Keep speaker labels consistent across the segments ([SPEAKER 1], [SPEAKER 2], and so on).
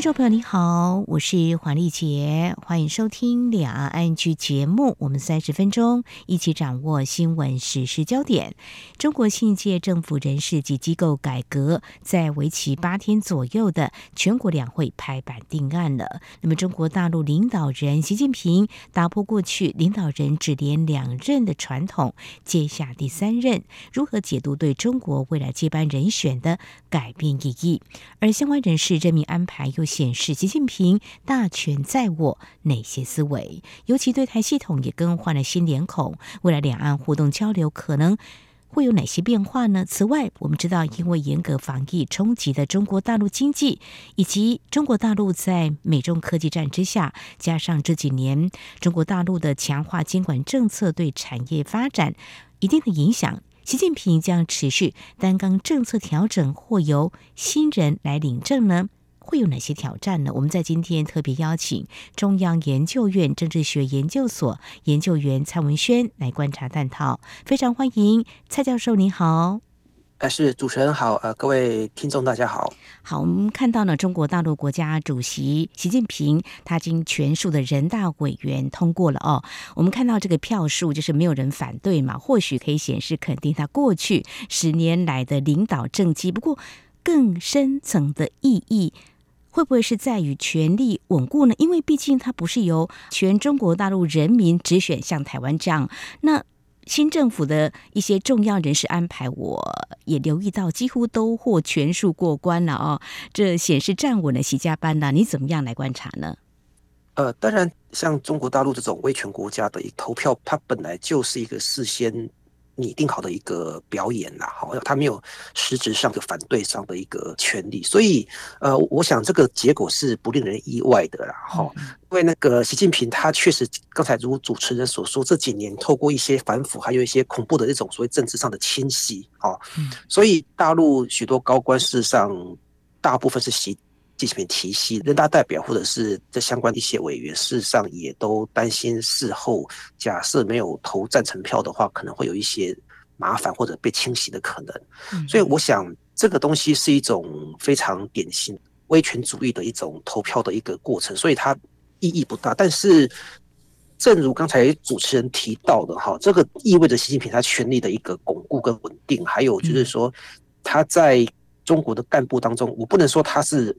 [SPEAKER 1] 听众朋友你好，我是黄丽杰，欢迎收听两岸 ING 节目。我们三十分钟一起掌握新闻时事焦点。中国新一届政府人事及机构改革在为期八天左右的全国两会拍板定案了。那么，中国大陆领导人习近平打破过去领导人只连两任的传统，接下第三任，如何解读对中国未来接班人选的改变意义？而相关人士任命安排又显示习近平大权在握，哪些思维？尤其对台系统也更换了新脸孔，未来两岸互动交流可能会有哪些变化呢？此外，我们知道，因为严格防疫冲击的中国大陆经济，以及中国大陆在美中科技战之下，加上这几年中国大陆的强化监管政策对产业发展一定的影响，习近平将持续担纲政策调整，或由新人来领政呢？会有哪些挑战呢？我们在今天特别邀请中央研究院政治学研究所研究员蔡文轩来观察探讨，非常欢迎蔡教授，您好。
[SPEAKER 2] 呃，是主持人好，呃，各位听众大家好。
[SPEAKER 1] 好，我们看到呢，中国大陆国家主席习近平他经全数的人大委员通过了哦。我们看到这个票数就是没有人反对嘛，或许可以显示肯定他过去十年来的领导政绩。不过更深层的意义。会不会是在于权力稳固呢？因为毕竟它不是由全中国大陆人民直选，像台湾这样。那新政府的一些重要人事安排，我也留意到几乎都获全数过关了哦。这显示站稳了习家班呢？你怎么样来观察呢？
[SPEAKER 2] 呃，当然，像中国大陆这种威权国家的投票，它本来就是一个事先。拟定好的一个表演啦，好，他没有实质上的反对上的一个权利，所以呃，我想这个结果是不令人意外的啦，哈，因为那个习近平他确实刚才如主持人所说，这几年透过一些反腐，还有一些恐怖的这种所谓政治上的清洗，啊，所以大陆许多高官事实上大部分是习。进行提息，人大代表或者是这相关的一些委员，事实上也都担心事后假设没有投赞成票的话，可能会有一些麻烦或者被清洗的可能。所以我想这个东西是一种非常典型威权主义的一种投票的一个过程，所以它意义不大。但是正如刚才主持人提到的哈，这个意味着习近平他权力的一个巩固跟稳定，还有就是说他在中国的干部当中，我不能说他是。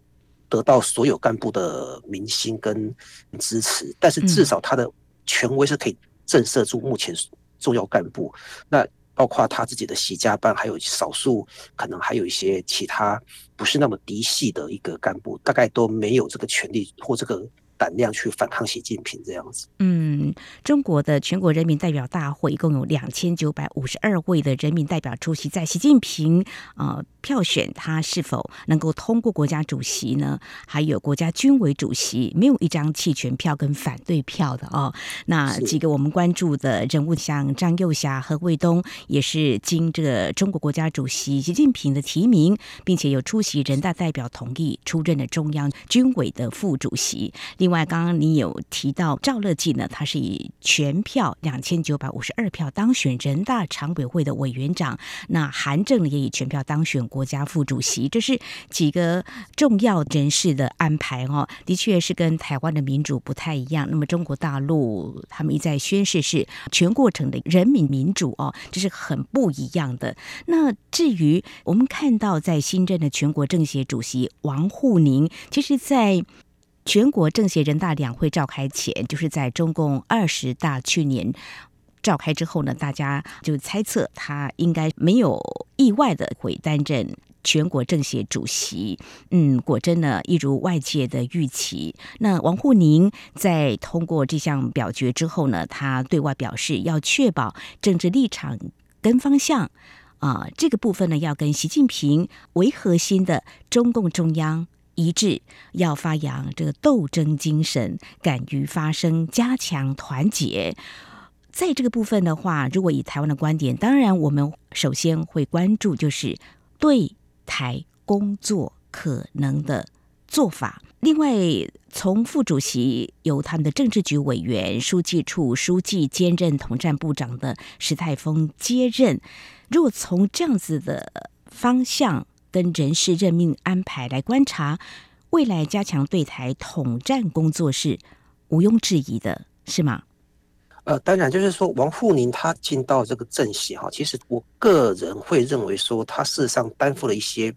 [SPEAKER 2] 得到所有干部的民心跟支持，但是至少他的权威是可以震慑住目前重要干部。那包括他自己的习家班，还有少数可能还有一些其他不是那么嫡系的一个干部，大概都没有这个权利或这个。胆量去反抗习近平这样子。
[SPEAKER 1] 嗯，中国的全国人民代表大会一共有两千九百五十二位的人民代表出席，在习近平呃票选他是否能够通过国家主席呢？还有国家军委主席，没有一张弃权票跟反对票的哦。那几个我们关注的人物，像张幼霞、何卫东，也是经这个中国国家主席习近平的提名，并且有出席人大代表同意出任的中央军委的副主席。另另外，刚刚你有提到赵乐际呢，他是以全票两千九百五十二票当选人大常委会的委员长。那韩正也以全票当选国家副主席。这是几个重要人士的安排哦，的确是跟台湾的民主不太一样。那么中国大陆他们一再宣示是全过程的人民民主哦，这是很不一样的。那至于我们看到在新任的全国政协主席王沪宁，其实，在全国政协人大两会召开前，就是在中共二十大去年召开之后呢，大家就猜测他应该没有意外的会担任全国政协主席。嗯，果真呢，一如外界的预期。那王沪宁在通过这项表决之后呢，他对外表示要确保政治立场跟方向啊，这个部分呢要跟习近平为核心的中共中央。一致要发扬这个斗争精神，敢于发声，加强团结。在这个部分的话，如果以台湾的观点，当然我们首先会关注就是对台工作可能的做法。另外，从副主席由他们的政治局委员、书记处书记兼任统战部长的石泰峰接任。如果从这样子的方向跟人事任命安排来观察，未来加强对台统战工作是毋庸置疑的，是吗？
[SPEAKER 2] 呃，当然，就是说王沪宁他进到这个政协哈，其实我个人会认为说，他事实上担负了一些。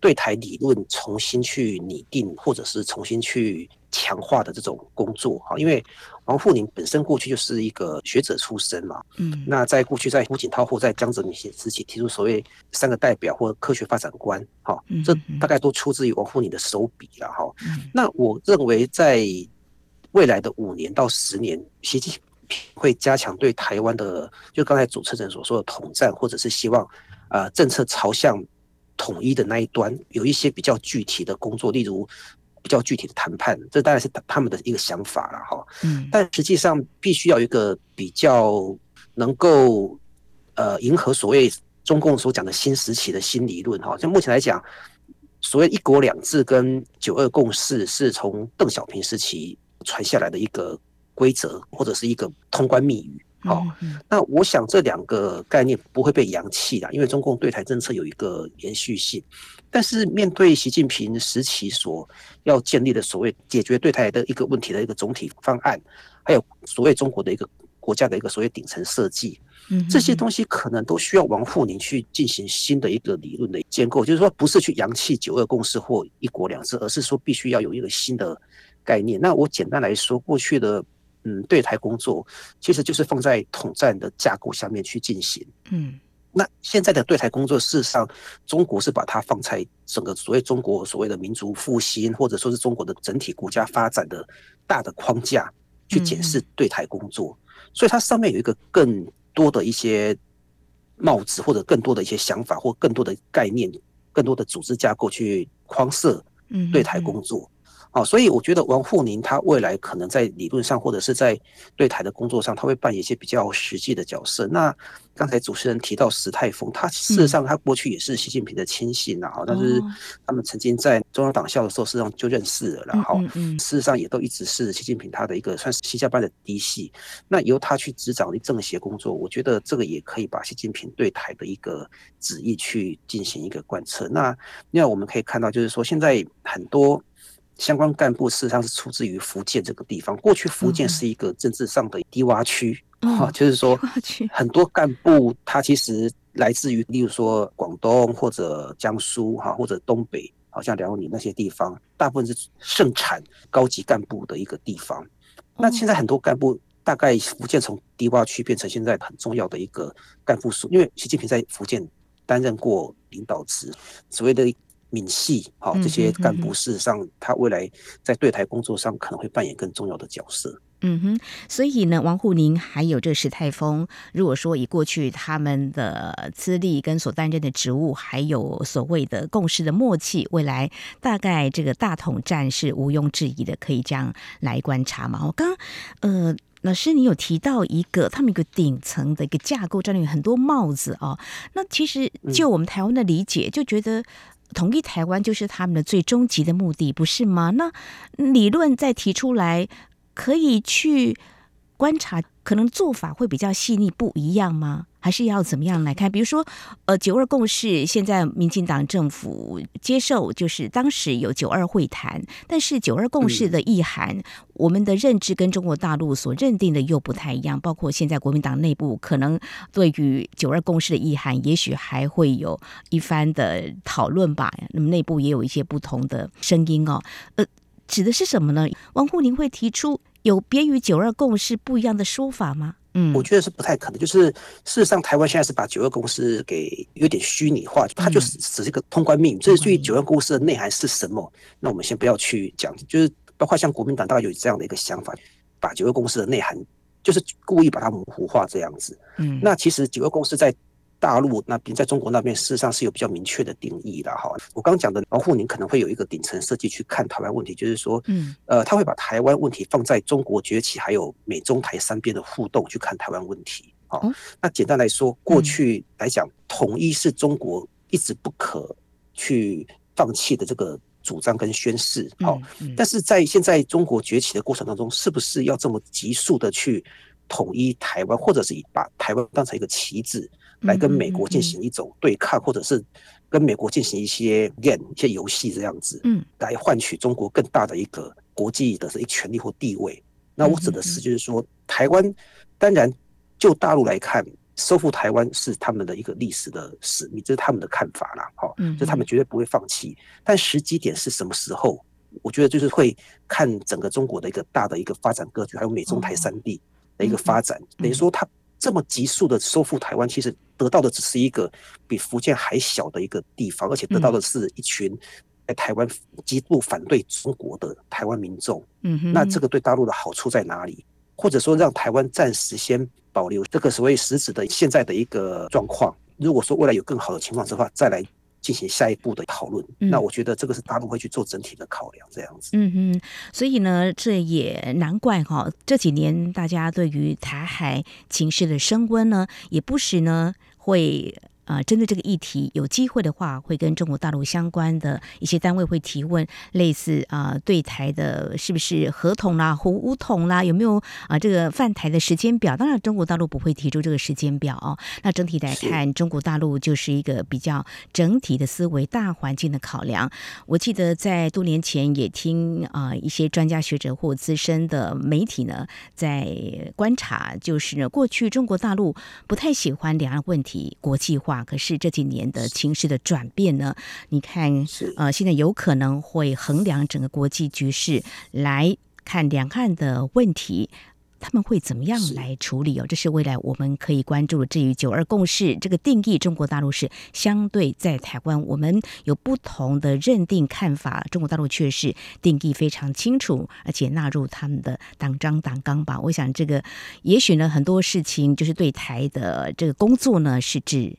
[SPEAKER 2] 对台理论重新去拟定，或者是重新去强化的这种工作哈，因为王沪宁本身过去就是一个学者出身嘛，嗯，那在过去在胡锦涛或在江泽民时期提出所谓三个代表或科学发展观，哈，这大概都出自于王沪宁的手笔了哈。那我认为在未来的五年到十年，习近平会加强对台湾的，就刚才主持人所说的统战，或者是希望啊政策朝向。统一的那一端有一些比较具体的工作，例如比较具体的谈判，这当然是他们的一个想法了哈。嗯，但实际上必须要有一个比较能够呃迎合所谓中共所讲的新时期的新理论哈。像目前来讲，所谓一国两制跟九二共识是从邓小平时期传下来的一个规则或者是一个通关密语。好，那我想这两个概念不会被扬弃的，因为中共对台政策有一个延续性。但是面对习近平时期所要建立的所谓解决对台的一个问题的一个总体方案，还有所谓中国的一个国家的一个所谓顶层设计，嗯这些东西可能都需要王沪宁去进行新的一个理论的建构，就是说不是去扬弃九二共识或一国两制，而是说必须要有一个新的概念。那我简单来说，过去的。嗯，对台工作其实就是放在统战的架构下面去进行。嗯，那现在的对台工作，事实上中国是把它放在整个所谓中国所谓的民族复兴，或者说是中国的整体国家发展的大的框架去检视对台工作，所以它上面有一个更多的一些帽子，或者更多的一些想法，或更多的概念，更多的组织架构去框设对台工作。啊，所以我觉得王沪宁他未来可能在理论上或者是在对台的工作上，他会扮演一些比较实际的角色。那刚才主持人提到石泰峰，他事实上他过去也是习近平的亲信呐，哈，但是他们曾经在中央党校的时候，事实际上就认识了，然后事实上也都一直是习近平他的一个算是西家班的嫡系。那由他去执掌的政协工作，我觉得这个也可以把习近平对台的一个旨意去进行一个贯彻。那另外我们可以看到，就是说现在很多。相关干部事实上是出自于福建这个地方。过去福建是一个政治上的低洼区，哈，就是说很多干部他其实来自于，例如说广东或者江苏，哈，或者东北，好像辽宁那些地方，大部分是盛产高级干部的一个地方。那现在很多干部，大概福建从低洼区变成现在很重要的一个干部数，因为习近平在福建担任过领导职，所谓的。闽系，好，这些干部事实上，他未来在对台工作上可能会扮演更重要的角色。
[SPEAKER 1] 嗯哼，所以呢，王沪宁还有这个石泰峰，如果说以过去他们的资历跟所担任的职务，还有所谓的共识的默契，未来大概这个大统战是毋庸置疑的，可以这样来观察嘛。我刚呃，老师你有提到一个他们一个顶层的一个架构，这里有很多帽子哦。那其实就我们台湾的理解，就觉得。统一台湾就是他们的最终极的目的，不是吗？那理论再提出来，可以去观察，可能做法会比较细腻，不一样吗？还是要怎么样来看？比如说，呃，九二共识，现在民进党政府接受，就是当时有九二会谈，但是九二共识的意涵，嗯、我们的认知跟中国大陆所认定的又不太一样。包括现在国民党内部可能对于九二共识的意涵，也许还会有一番的讨论吧。那么内部也有一些不同的声音哦。呃，指的是什么呢？王沪宁会提出有别于九二共识不一样的说法吗？嗯，我
[SPEAKER 2] 觉得是不太可能。就是事实上，台湾现在是把九二共识给有点虚拟化，它就是只是一个通关密语。这是至于九二共识的内涵是什么，那我们先不要去讲。就是包括像国民党大概有这样的一个想法，把九二共识的内涵就是故意把它模糊化这样子。嗯，那其实九二共识在。大陆那边，在中国那边，事实上是有比较明确的定义的哈。我刚讲的王沪宁可能会有一个顶层设计去看台湾问题，就是说，嗯，呃，他会把台湾问题放在中国崛起还有美中台三边的互动去看台湾问题。好，那简单来说，过去来讲，统一是中国一直不可去放弃的这个主张跟宣誓。好，但是在现在中国崛起的过程当中，是不是要这么急速的去统一台湾，或者是把台湾当成一个棋子来跟美国进行一种对抗，或者是跟美国进行一些 game 一些游戏这样子，嗯，来换取中国更大的一个国际的一个权力或地位？那我指的是，就是说台湾，当然就大陆来看。收复台湾是他们的一个历史的使命，这是他们的看法啦。好，就他们绝对不会放弃。但时机点是什么时候？我觉得就是会看整个中国的一个大的一个发展格局，还有美中台三地的一个发展。等于说，他这么急速的收复台湾，其实得到的只是一个比福建还小的一个地方，而且得到的是一群在台湾极度反对中国的台湾民众。嗯，那这个对大陆的好处在哪里？或者说，让台湾暂时先保留这个所谓实质的现在的一个状况。如果说未来有更好的情况的话，再来进行下一步的讨论。嗯、那我觉得这个是大陆会去做整体的考量，这样子。
[SPEAKER 1] 嗯嗯，所以呢，这也难怪哈，这几年大家对于台海情势的升温呢，也不时呢会。啊、呃，针对这个议题，有机会的话，会跟中国大陆相关的一些单位会提问，类似啊、呃，对台的是不是合同啦、武武统啦，有没有啊、呃、这个犯台的时间表？当然，中国大陆不会提出这个时间表哦。那整体来看，中国大陆就是一个比较整体的思维、大环境的考量。我记得在多年前也听啊、呃、一些专家学者或资深的媒体呢，在观察，就是呢过去中国大陆不太喜欢两岸问题国际化。可是这几年的情势的转变呢？你看，呃，现在有可能会衡量整个国际局势，来看两岸的问题，他们会怎么样来处理哦？这是未来我们可以关注的。至于九二共识这个定义，中国大陆是相对在台湾，我们有不同的认定看法。中国大陆却是定义非常清楚，而且纳入他们的党章党纲吧。我想这个也许呢，很多事情就是对台的这个工作呢，是指。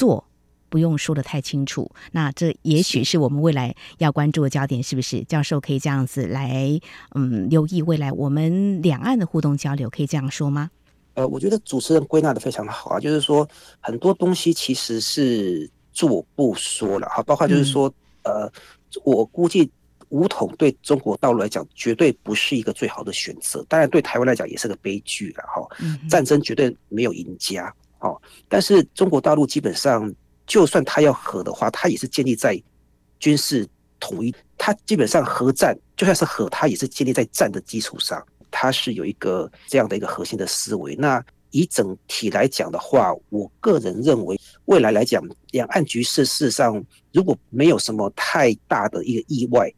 [SPEAKER 1] 做不用说的太清楚，那这也许是我们未来要关注的焦点，是不是？教授可以这样子来，嗯，留意未来我们两岸的互动交流，可以这样说吗？
[SPEAKER 2] 呃，我觉得主持人归纳的非常好啊，就是说很多东西其实是做不说了哈，包括就是说，嗯、呃，我估计武统对中国大陆来讲绝对不是一个最好的选择，当然对台湾来讲也是个悲剧了哈。战争绝对没有赢家。好，但是中国大陆基本上，就算他要和的话，他也是建立在军事统一。他基本上核战，就算是和，他也是建立在战的基础上。他是有一个这样的一个核心的思维。那以整体来讲的话，我个人认为，未来来讲，两岸局势事实上如果没有什么太大的一个意外，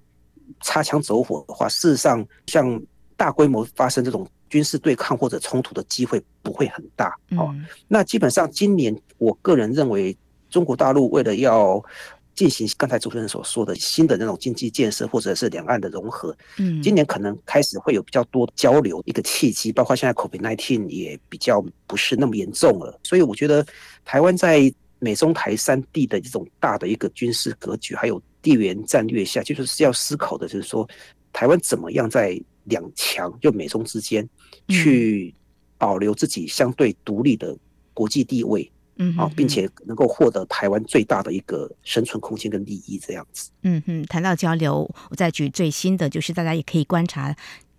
[SPEAKER 2] 擦枪走火的话，事实上像大规模发生这种。军事对抗或者冲突的机会不会很大哦。那基本上今年，我个人认为，中国大陆为了要进行刚才主持人所说的新的那种经济建设，或者是两岸的融合，嗯，今年可能开始会有比较多交流一个契机。包括现在 COVID-19 也比较不是那么严重了，所以我觉得台湾在美中台三地的这种大的一个军事格局，还有地缘战略下，就是要思考的，就是说台湾怎么样在两强就美中之间。去保留自己相对独立的国际地位，嗯，啊，并且能够获得台湾最大的一个生存空间跟利益，这样子。
[SPEAKER 1] 嗯哼，谈到交流，我再举最新的，就是大家也可以观察，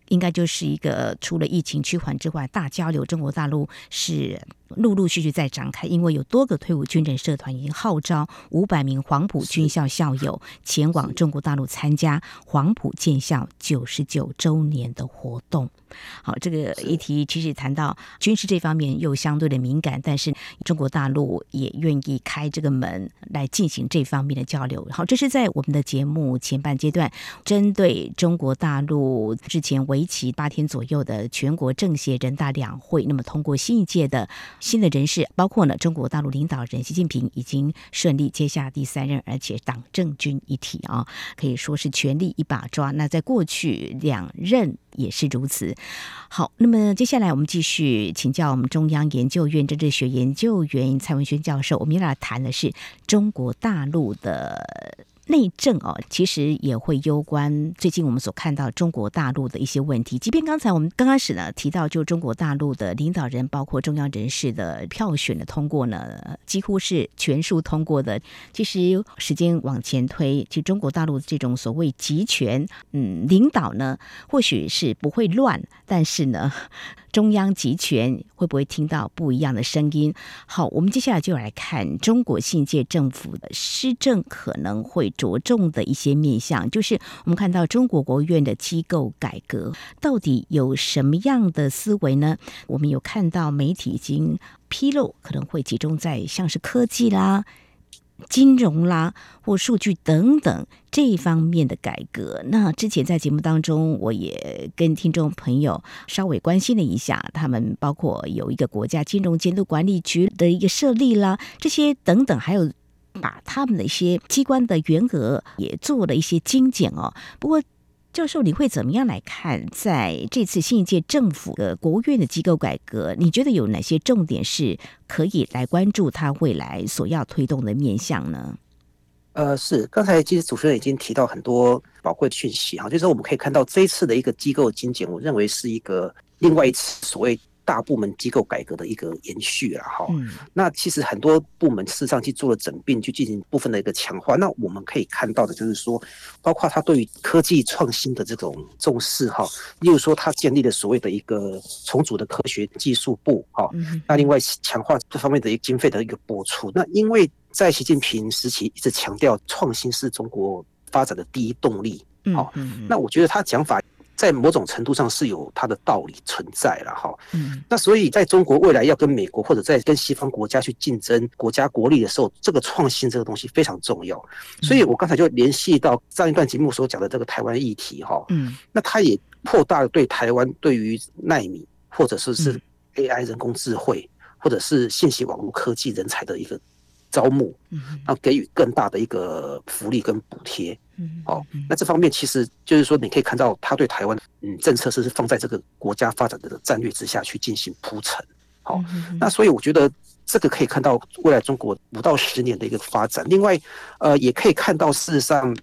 [SPEAKER 1] 应该就是一个除了疫情趋缓之外，大交流。中国大陆是。陆陆续续在展开，因为有多个退伍军人社团已经号召五百名黄埔军校校友前往中国大陆参加黄埔建校九十九周年的活动。好，这个议题其实谈到军事这方面又相对的敏感，但是中国大陆也愿意开这个门来进行这方面的交流。好，这是在我们的节目前半阶段，针对中国大陆之前为期八天左右的全国政协人大两会，那么通过新一届的。新的人事包括呢，中国大陆领导人习近平已经顺利接下第三任，而且党政军一体啊，可以说是权力一把抓。那在过去两任也是如此。好，那么接下来我们继续请教我们中央研究院政治学研究员蔡文轩教授，我们要来谈的是中国大陆的。内政哦，其实也会攸关最近我们所看到中国大陆的一些问题。即便刚才我们刚开始呢提到，就中国大陆的领导人，包括中央人士的票选的通过呢，几乎是全数通过的。其实时间往前推，其实中国大陆这种所谓集权，嗯，领导呢，或许是不会乱，但是呢。中央集权会不会听到不一样的声音？好，我们接下来就来看中国新界政府的施政可能会着重的一些面向，就是我们看到中国国务院的机构改革到底有什么样的思维呢？我们有看到媒体已经披露，可能会集中在像是科技啦。金融啦，或数据等等这一方面的改革。那之前在节目当中，我也跟听众朋友稍微关心了一下，他们包括有一个国家金融监督管理局的一个设立啦，这些等等，还有把他们的一些机关的员额也做了一些精简哦。不过。教授，你会怎么样来看在这次新一届政府的国务院的机构改革？你觉得有哪些重点是可以来关注它未来所要推动的面向呢？
[SPEAKER 2] 呃，是刚才其实主持人已经提到很多宝贵的讯息哈，就是我们可以看到这一次的一个机构精简，我认为是一个另外一次所谓。大部门机构改革的一个延续了哈，那其实很多部门事实上去做了整并，去进行部分的一个强化。那我们可以看到的就是说，包括他对于科技创新的这种重视哈，例如说他建立了所谓的一个重组的科学技术部哈，那另外强化这方面的一个经费的一个拨出。那因为在习近平时期一直强调创新是中国发展的第一动力，好，那我觉得他讲法。在某种程度上是有它的道理存在了哈，嗯，那所以在中国未来要跟美国或者在跟西方国家去竞争国家国力的时候，这个创新这个东西非常重要。所以我刚才就联系到上一段节目所讲的这个台湾议题哈，嗯，那它也扩大了对台湾对于奈米或者说是 AI 人工智慧或者是信息网络科技人才的一个招募，嗯，然后给予更大的一个福利跟补贴。嗯，好，那这方面其实就是说，你可以看到他对台湾，嗯，政策是是放在这个国家发展的战略之下去进行铺陈。好，那所以我觉得这个可以看到未来中国五到十年的一个发展。另外，呃，也可以看到事实上，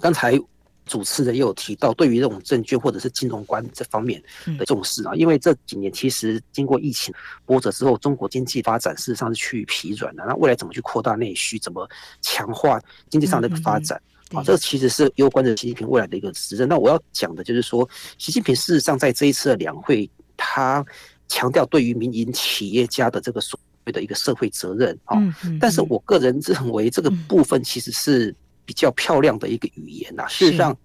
[SPEAKER 2] 刚才主持人也有提到，对于这种证券或者是金融关这方面的重视啊，因为这几年其实经过疫情波折之后，中国经济发展事实上是趋于疲软的。那未来怎么去扩大内需，怎么强化经济上的一个发展？啊，这其实是攸关着习近平未来的一个执政。那我要讲的就是说，习近平事实上在这一次的两会，他强调对于民营企业家的这个所谓的一个社会责任啊。但是我个人认为这个部分其实是比较漂亮的一个语言呐。事实上，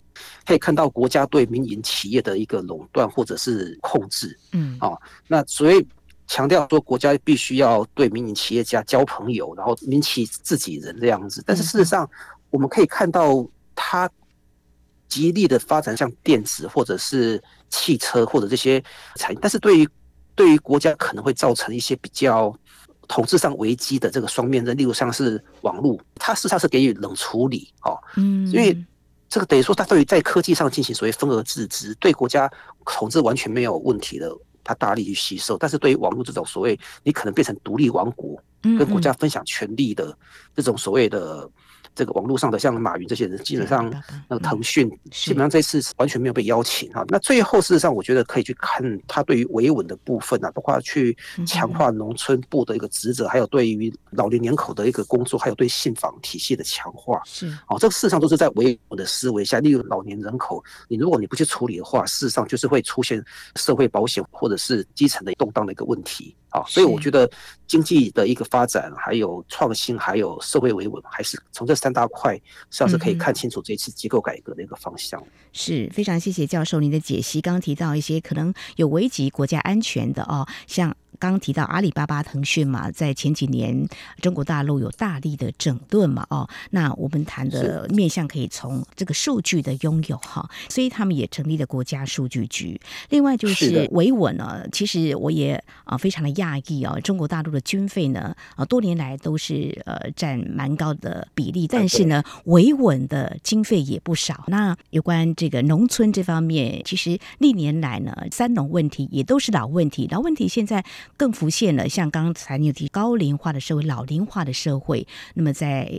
[SPEAKER 2] 可以看到国家对民营企业的一个垄断或者是控制。嗯，啊，那所以强调说国家必须要对民营企业家交朋友，然后民企自己人这样子。但是事实上，我们可以看到，它极力的发展像电子或者是汽车或者这些产业，但是对于对于国家可能会造成一些比较统治上危机的这个双面刃，例如像是网络，它事实上是给予冷处理哦，嗯，因为这个等于说它对于在科技上进行所谓分而治之，对国家统治完全没有问题的，它大力去吸收，但是对于网络这种所谓你可能变成独立王国，跟国家分享权力的这种所谓的。这个网络上的像马云这些人，基本上那个腾讯基本上这次完全没有被邀请哈。那最后事实上，我觉得可以去看他对于维稳的部分啊，包括去强化农村部的一个职责，还有对于老年人口的一个工作，还有对信访体系的强化。是哦，这个事实上都是在维稳的思维下。例如老年人口，你如果你不去处理的话，事实上就是会出现社会保险或者是基层的动荡的一个问题。啊，所以我觉得经济的一个发展，还有创新，还有社会维稳，还是从这三大块，上是可以看清楚这次机构改革的一个方向。嗯、
[SPEAKER 1] 是非常谢谢教授您的解析。刚刚提到一些可能有危及国家安全的哦，像。刚提到阿里巴巴、腾讯嘛，在前几年中国大陆有大力的整顿嘛，哦，那我们谈的面向可以从这个数据的拥有哈，所以他们也成立了国家数据局。另外就是维稳呢，其实我也啊非常的讶异啊，中国大陆的军费呢啊多年来都是呃占蛮高的比例，但是呢维稳的经费也不少。那有关这个农村这方面，其实历年来呢三农问题也都是老问题，老问题现在。更浮现了，像刚才你有提高龄化的社会、老龄化的社会。那么在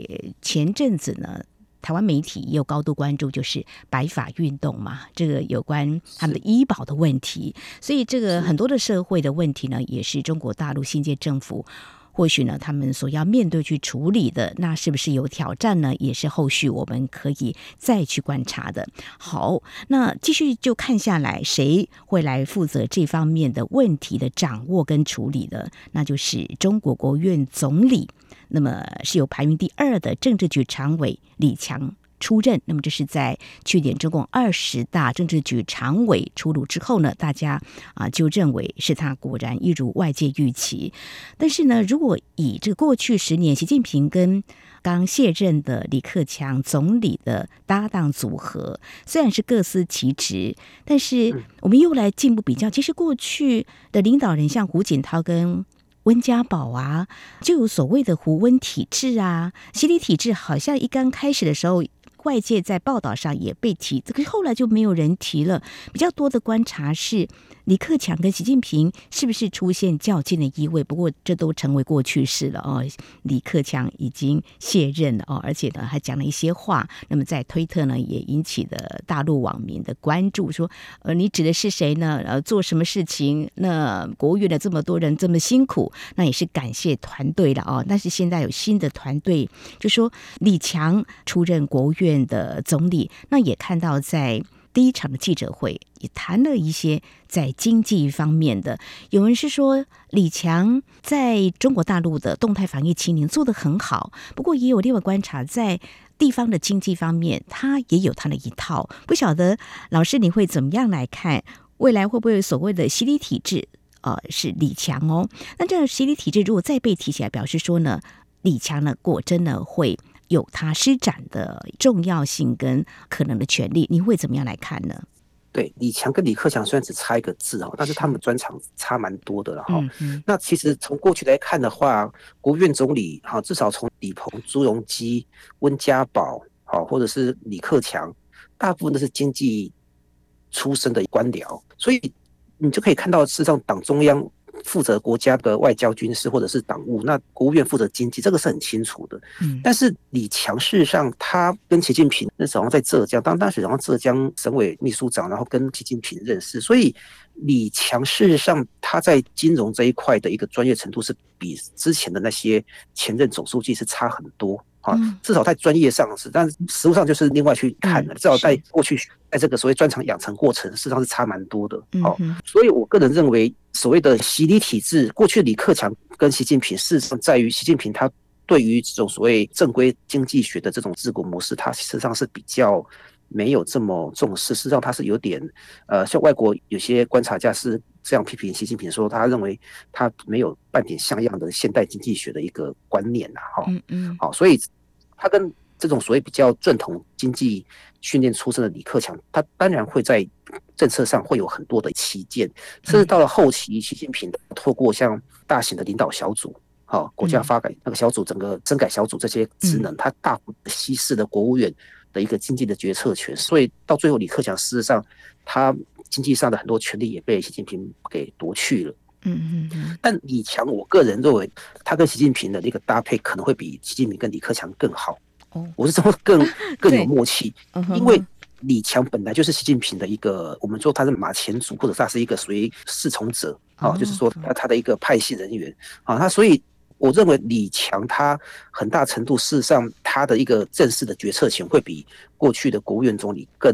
[SPEAKER 1] 前阵子呢，台湾媒体也有高度关注，就是白发运动嘛，这个有关他们的医保的问题，所以这个很多的社会的问题呢，也是中国大陆新界政府。或许呢，他们所要面对去处理的，那是不是有挑战呢？也是后续我们可以再去观察的。好，那继续就看下来，谁会来负责这方面的问题的掌握跟处理的？那就是中国国务院总理，那么是由排名第二的政治局常委李强。出任，那么这是在去年中共二十大政治局常委出炉之后呢，大家啊就认为是他果然一如外界预期。但是呢，如果以这个过去十年习近平跟刚卸任的李克强总理的搭档组合，虽然是各司其职，但是我们又来进一步比较，其实过去的领导人像胡锦涛跟温家宝啊，就有所谓的胡温体制啊，习李体制，好像一刚开始的时候。外界在报道上也被提，可是后来就没有人提了。比较多的观察是，李克强跟习近平是不是出现较劲的意味？不过这都成为过去式了哦。李克强已经卸任了哦，而且呢还讲了一些话。那么在推特呢也引起了大陆网民的关注，说呃你指的是谁呢？呃做什么事情？那国务院的这么多人这么辛苦，那也是感谢团队了哦。但是现在有新的团队，就说李强出任国务院。的总理，那也看到在第一场的记者会也谈了一些在经济方面的。有人是说李强在中国大陆的动态防疫清零做得很好，不过也有另外观察，在地方的经济方面，他也有他的一套。不晓得老师你会怎么样来看未来会不会所谓的习李体制？呃，是李强哦。那这样习李体制如果再被提起来，表示说呢，李强呢果真的会。有他施展的重要性跟可能的权利，你会怎么样来看呢？
[SPEAKER 2] 对，李强跟李克强虽然只差一个字哦，但是他们专长差蛮多的了哈。那其实从过去来看的话，国务院总理哈，至少从李鹏、朱镕基、温家宝，好，或者是李克强，大部分都是经济出身的官僚，所以你就可以看到，事实上党中央。负责国家的外交、军事或者是党务，那国务院负责经济，这个是很清楚的。嗯，但是李强事实上，他跟习近平那时候在浙江当当时，然后浙江省委秘书长，然后跟习近平认识，所以李强事实上他在金融这一块的一个专业程度是比之前的那些前任总书记是差很多。啊，至少在专业上是，但是实务上就是另外去看的。至少在过去，在这个所谓专长养成过程，事实上是差蛮多的。好，所以我个人认为，所谓的习李体制，过去李克强跟习近平，事实上在于习近平他对于这种所谓正规经济学的这种治国模式，他事实上是比较没有这么重视。事实上他是有点，呃，像外国有些观察家是。这样批评习近平说，他认为他没有半点像样的现代经济学的一个观念呐，哈，嗯嗯，好，所以他跟这种所谓比较正统经济训练出身的李克强，他当然会在政策上会有很多的歧见，甚至到了后期，习近平透过像大型的领导小组，好，国家发改那个小组，整个政改小组这些职能，他大幅稀释了国务院的一个经济的决策权，所以到最后，李克强事实上他。经济上的很多权利也被习近平给夺去了。嗯嗯，但李强，我个人认为他跟习近平的那个搭配可能会比习近平跟李克强更好。哦，我是说更 更有默契，因为李强本来就是习近平的一个，我们说他是马前卒，或者他是一个属于侍从者啊，就是说他他的一个派系人员啊，他所以我认为李强他很大程度事实上他的一个正式的决策权会比过去的国务院总理更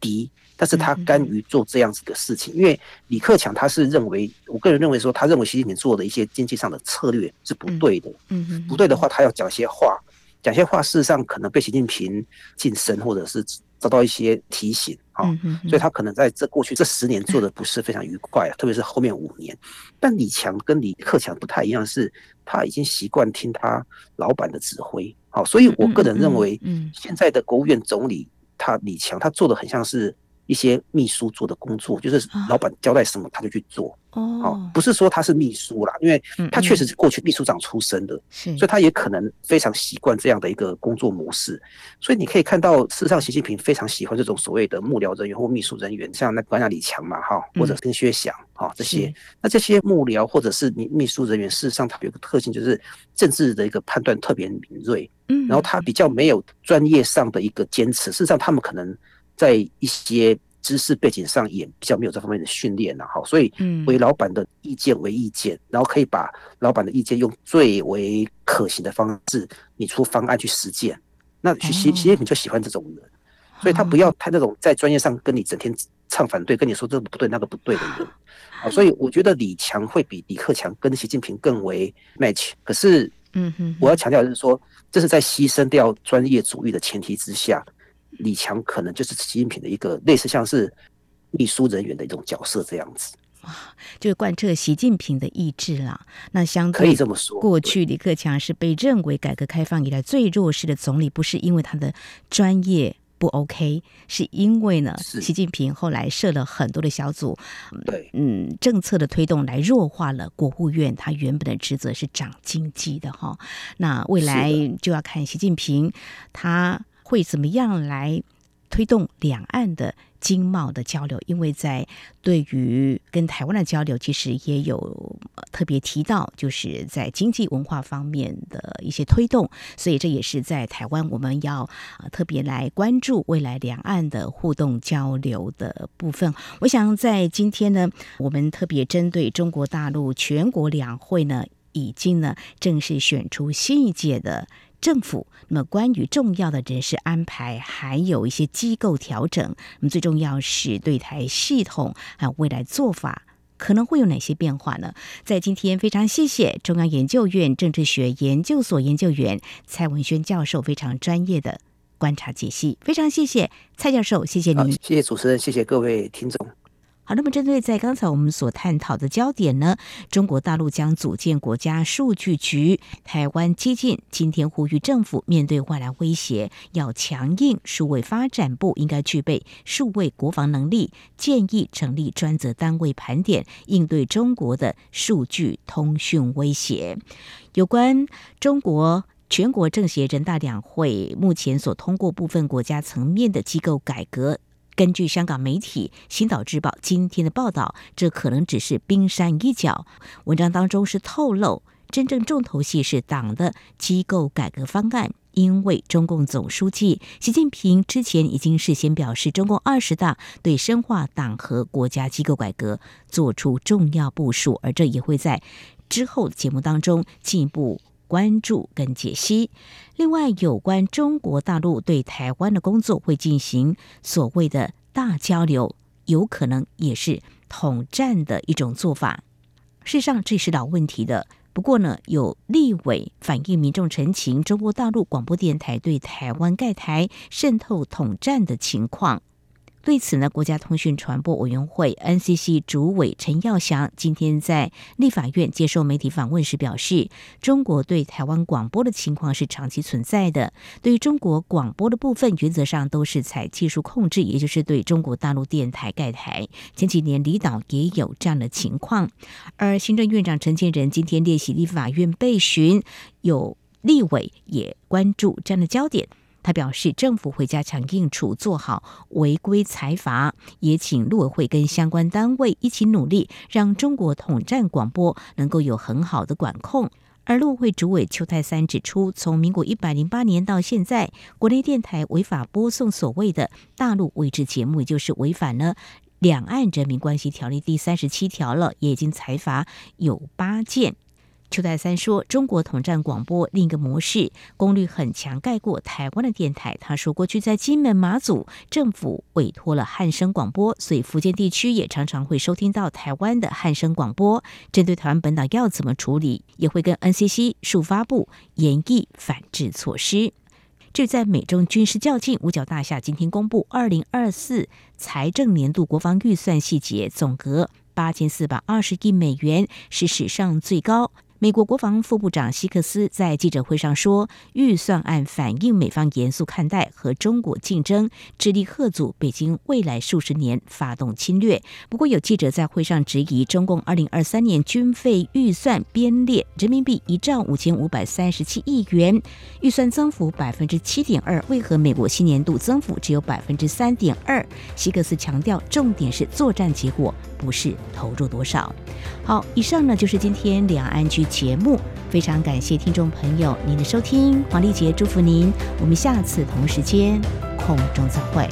[SPEAKER 2] 低。但是他甘于做这样子的事情，因为李克强他是认为，我个人认为说，他认为习近平做的一些经济上的策略是不对的，嗯，不对的话，他要讲些话，讲些话，事实上可能被习近平晋升，或者是遭到一些提醒啊，所以他可能在这过去这十年做的不是非常愉快啊，特别是后面五年。但李强跟李克强不太一样，是他已经习惯听他老板的指挥，好，所以我个人认为，嗯，现在的国务院总理他李强他做的很像是。一些秘书做的工作，就是老板交代什么他就去做，
[SPEAKER 1] 哦，
[SPEAKER 2] 不是说他是秘书啦，因为他确实是过去秘书长出身的，所以他也可能非常习惯这样的一个工作模式。所以你可以看到，事实上习近平非常喜欢这种所谓的幕僚人员或秘书人员，像那关家李强嘛，哈，或者跟薛祥，哈，这些。那这些幕僚或者是秘秘书人员，事实上他有个特性，就是政治的一个判断特别敏锐，嗯，然后他比较没有专业上的一个坚持。事实上，他们可能在一些。知识背景上也比较没有这方面的训练了哈，所以为老板的意见为意见，然后可以把老板的意见用最为可行的方式你出方案去实践。那习习近平就喜欢这种人，所以他不要太那种在专业上跟你整天唱反对，跟你说这个不对那个不对的人 啊。所以我觉得李强会比李克强跟习近平更为 match。可是，嗯哼，我要强调的是说，这是在牺牲掉专业主义的前提之下。李强可能就是习近平的一个类似像是秘书人员的一种角色这样子，
[SPEAKER 1] 就是贯彻习近平的意志啦。那相对
[SPEAKER 2] 可以这么说，
[SPEAKER 1] 过去李克强是被认为改革开放以来最弱势的总理，不是因为他的专业不 OK，是因为呢，习近平后来设了很多的小组，
[SPEAKER 2] 对，
[SPEAKER 1] 嗯，政策的推动来弱化了国务院他原本的职责是长经济的哈。那未来就要看习近平他。会怎么样来推动两岸的经贸的交流？因为在对于跟台湾的交流，其实也有特别提到，就是在经济文化方面的一些推动。所以这也是在台湾我们要特别来关注未来两岸的互动交流的部分。我想在今天呢，我们特别针对中国大陆全国两会呢，已经呢正式选出新一届的。政府，那么关于重要的人事安排，还有一些机构调整，那么最重要是对台系统还有未来做法可能会有哪些变化呢？在今天非常谢谢中央研究院政治学研究所研究员蔡文轩教授非常专业的观察解析，非常谢谢蔡教授，谢谢您，
[SPEAKER 2] 谢谢主持人，谢谢各位听众。
[SPEAKER 1] 好，那么针对在刚才我们所探讨的焦点呢，中国大陆将组建国家数据局，台湾激进今天呼吁政府面对外来威胁，要强硬，数位发展部应该具备数位国防能力，建议成立专责单位盘点应对中国的数据通讯威胁。有关中国全国政协人大两会目前所通过部分国家层面的机构改革。根据香港媒体《星岛日报》今天的报道，这可能只是冰山一角。文章当中是透露，真正重头戏是党的机构改革方案，因为中共总书记习近平之前已经事先表示，中共二十大对深化党和国家机构改革做出重要部署，而这也会在之后的节目当中进一步。关注跟解析。另外，有关中国大陆对台湾的工作会进行所谓的大交流，有可能也是统战的一种做法。事实上，这是老问题的。不过呢，有立委反映民众陈情，中国大陆广播电台对台湾盖台渗透统战的情况。对此呢，国家通讯传播委员会 NCC 主委陈耀祥今天在立法院接受媒体访问时表示，中国对台湾广播的情况是长期存在的。对于中国广播的部分，原则上都是采技术控制，也就是对中国大陆电台盖台。前几年离岛也有这样的情况。而行政院长陈建仁今天列席立法院备询，有立委也关注这样的焦点。他表示，政府会加强应处，做好违规裁罚，也请陆委会跟相关单位一起努力，让中国统战广播能够有很好的管控。而陆会主委邱太三指出，从民国一百零八年到现在，国内电台违法播送所谓的大陆位置节目，也就是违反了《两岸人民关系条例》第三十七条了，也已经裁罚有八件。邱太三说：“中国统战广播另一个模式，功率很强，盖过台湾的电台。”他说：“过去在金门、马祖，政府委托了汉声广播，所以福建地区也常常会收听到台湾的汉声广播。针对台湾本岛要怎么处理，也会跟 NCC 数发布严厉反制措施。”这在美中军事较劲，五角大厦今天公布二零二四财政年度国防预算细节，总额八千四百二十亿美元，是史上最高。美国国防副部长希克斯在记者会上说，预算案反映美方严肃看待和中国竞争，致力吓阻北京未来数十年发动侵略。不过，有记者在会上质疑，中共二零二三年军费预算编列人民币一兆五千五百三十七亿元，预算增幅百分之七点二，为何美国新年度增幅只有百分之三点二？希克斯强调，重点是作战结果，不是投入多少。好，以上呢就是今天两岸剧。节目非常感谢听众朋友您的收听，黄丽杰祝福您，我们下次同时间空中再会。